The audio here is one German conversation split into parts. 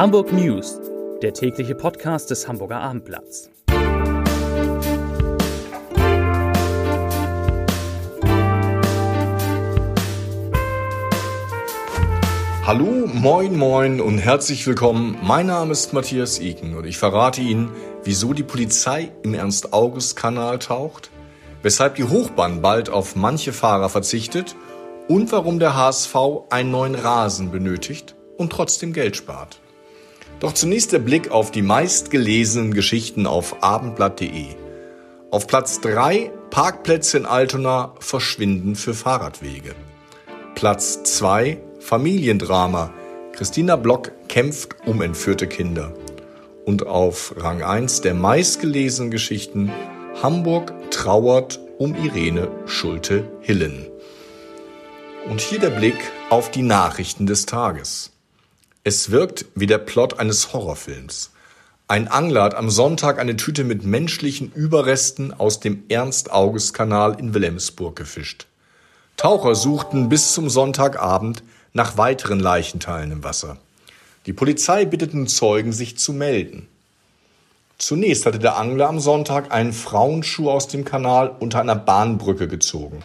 Hamburg News, der tägliche Podcast des Hamburger Abendblatts. Hallo, moin, moin und herzlich willkommen. Mein Name ist Matthias Iken und ich verrate Ihnen, wieso die Polizei im Ernst-August-Kanal taucht, weshalb die Hochbahn bald auf manche Fahrer verzichtet und warum der HSV einen neuen Rasen benötigt und trotzdem Geld spart. Doch zunächst der Blick auf die meistgelesenen Geschichten auf abendblatt.de. Auf Platz 3 Parkplätze in Altona verschwinden für Fahrradwege. Platz 2 Familiendrama. Christina Block kämpft um entführte Kinder. Und auf Rang 1 der meistgelesenen Geschichten Hamburg trauert um Irene Schulte-Hillen. Und hier der Blick auf die Nachrichten des Tages. Es wirkt wie der Plot eines Horrorfilms. Ein Angler hat am Sonntag eine Tüte mit menschlichen Überresten aus dem Ernst-August-Kanal in Wilhelmsburg gefischt. Taucher suchten bis zum Sonntagabend nach weiteren Leichenteilen im Wasser. Die Polizei bittet den Zeugen, sich zu melden. Zunächst hatte der Angler am Sonntag einen Frauenschuh aus dem Kanal unter einer Bahnbrücke gezogen,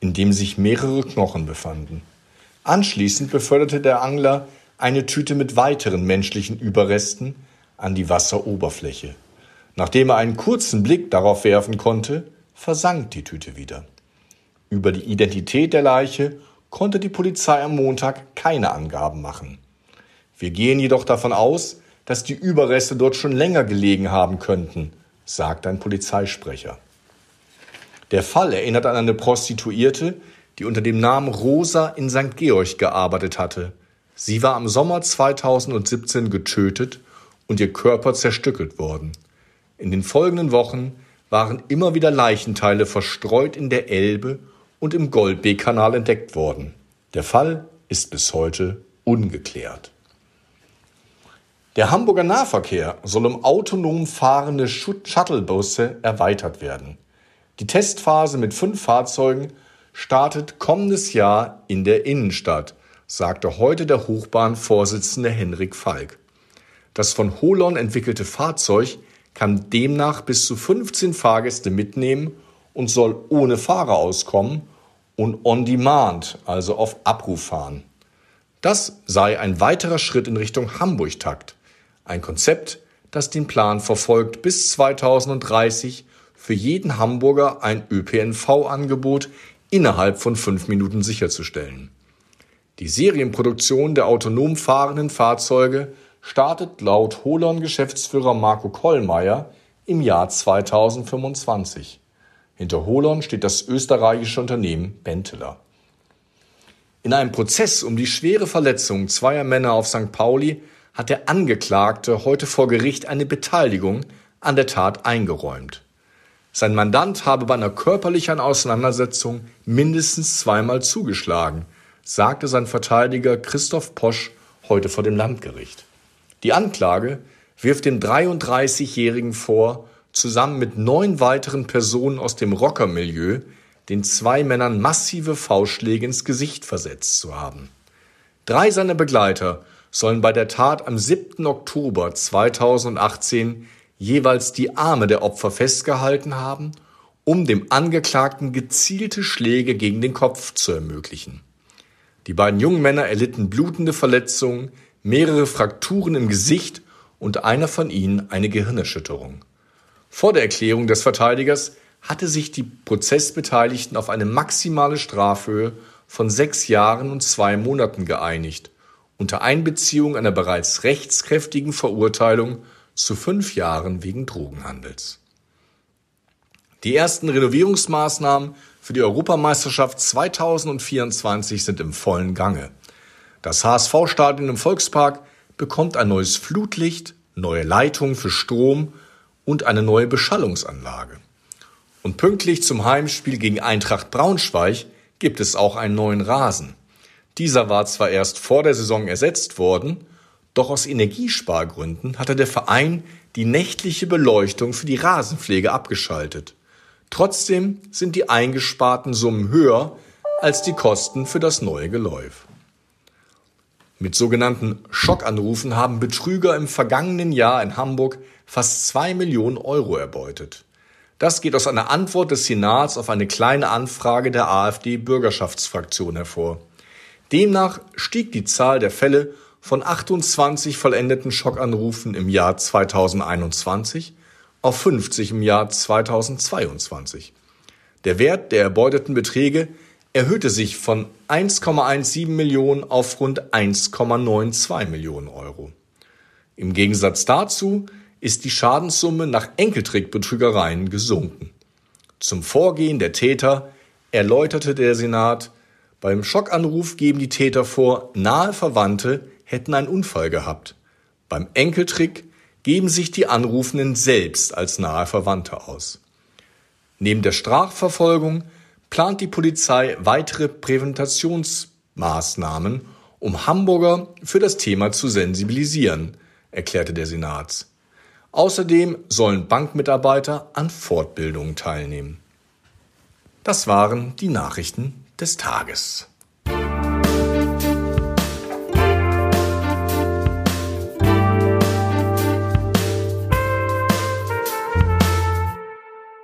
in dem sich mehrere Knochen befanden. Anschließend beförderte der Angler eine Tüte mit weiteren menschlichen Überresten an die Wasseroberfläche. Nachdem er einen kurzen Blick darauf werfen konnte, versank die Tüte wieder. Über die Identität der Leiche konnte die Polizei am Montag keine Angaben machen. Wir gehen jedoch davon aus, dass die Überreste dort schon länger gelegen haben könnten, sagt ein Polizeisprecher. Der Fall erinnert an eine Prostituierte, die unter dem Namen Rosa in St. Georg gearbeitet hatte. Sie war im Sommer 2017 getötet und ihr Körper zerstückelt worden. In den folgenden Wochen waren immer wieder Leichenteile verstreut in der Elbe und im Goldbeek-Kanal entdeckt worden. Der Fall ist bis heute ungeklärt. Der Hamburger Nahverkehr soll um autonom fahrende Shuttlebusse erweitert werden. Die Testphase mit fünf Fahrzeugen startet kommendes Jahr in der Innenstadt sagte heute der Hochbahnvorsitzende Henrik Falk. Das von Holon entwickelte Fahrzeug kann demnach bis zu 15 Fahrgäste mitnehmen und soll ohne Fahrer auskommen und on demand, also auf Abruf fahren. Das sei ein weiterer Schritt in Richtung Hamburg-Takt. Ein Konzept, das den Plan verfolgt, bis 2030 für jeden Hamburger ein ÖPNV-Angebot innerhalb von fünf Minuten sicherzustellen. Die Serienproduktion der autonom fahrenden Fahrzeuge startet laut Holon-Geschäftsführer Marco Kollmeier im Jahr 2025. Hinter Holon steht das österreichische Unternehmen Benteler. In einem Prozess um die schwere Verletzung zweier Männer auf St. Pauli hat der Angeklagte heute vor Gericht eine Beteiligung an der Tat eingeräumt. Sein Mandant habe bei einer körperlichen Auseinandersetzung mindestens zweimal zugeschlagen, sagte sein Verteidiger Christoph Posch heute vor dem Landgericht. Die Anklage wirft dem 33-Jährigen vor, zusammen mit neun weiteren Personen aus dem Rockermilieu den zwei Männern massive Faustschläge ins Gesicht versetzt zu haben. Drei seiner Begleiter sollen bei der Tat am 7. Oktober 2018 jeweils die Arme der Opfer festgehalten haben, um dem Angeklagten gezielte Schläge gegen den Kopf zu ermöglichen. Die beiden jungen Männer erlitten blutende Verletzungen, mehrere Frakturen im Gesicht und einer von ihnen eine Gehirnerschütterung. Vor der Erklärung des Verteidigers hatte sich die Prozessbeteiligten auf eine maximale Strafhöhe von sechs Jahren und zwei Monaten geeinigt, unter Einbeziehung einer bereits rechtskräftigen Verurteilung zu fünf Jahren wegen Drogenhandels. Die ersten Renovierungsmaßnahmen für die Europameisterschaft 2024 sind im vollen Gange. Das HSV-Stadion im Volkspark bekommt ein neues Flutlicht, neue Leitungen für Strom und eine neue Beschallungsanlage. Und pünktlich zum Heimspiel gegen Eintracht Braunschweig gibt es auch einen neuen Rasen. Dieser war zwar erst vor der Saison ersetzt worden, doch aus Energiespargründen hatte der Verein die nächtliche Beleuchtung für die Rasenpflege abgeschaltet. Trotzdem sind die eingesparten Summen höher als die Kosten für das neue Geläuf. Mit sogenannten Schockanrufen haben Betrüger im vergangenen Jahr in Hamburg fast zwei Millionen Euro erbeutet. Das geht aus einer Antwort des Senats auf eine kleine Anfrage der AfD-Bürgerschaftsfraktion hervor. Demnach stieg die Zahl der Fälle von 28 vollendeten Schockanrufen im Jahr 2021 auf 50 im Jahr 2022. Der Wert der erbeuteten Beträge erhöhte sich von 1,17 Millionen auf rund 1,92 Millionen Euro. Im Gegensatz dazu ist die Schadenssumme nach Enkeltrickbetrügereien gesunken. Zum Vorgehen der Täter erläuterte der Senat, beim Schockanruf geben die Täter vor, nahe Verwandte hätten einen Unfall gehabt. Beim Enkeltrick geben sich die Anrufenden selbst als nahe Verwandte aus. Neben der Strafverfolgung plant die Polizei weitere Präventationsmaßnahmen, um Hamburger für das Thema zu sensibilisieren, erklärte der Senat. Außerdem sollen Bankmitarbeiter an Fortbildungen teilnehmen. Das waren die Nachrichten des Tages.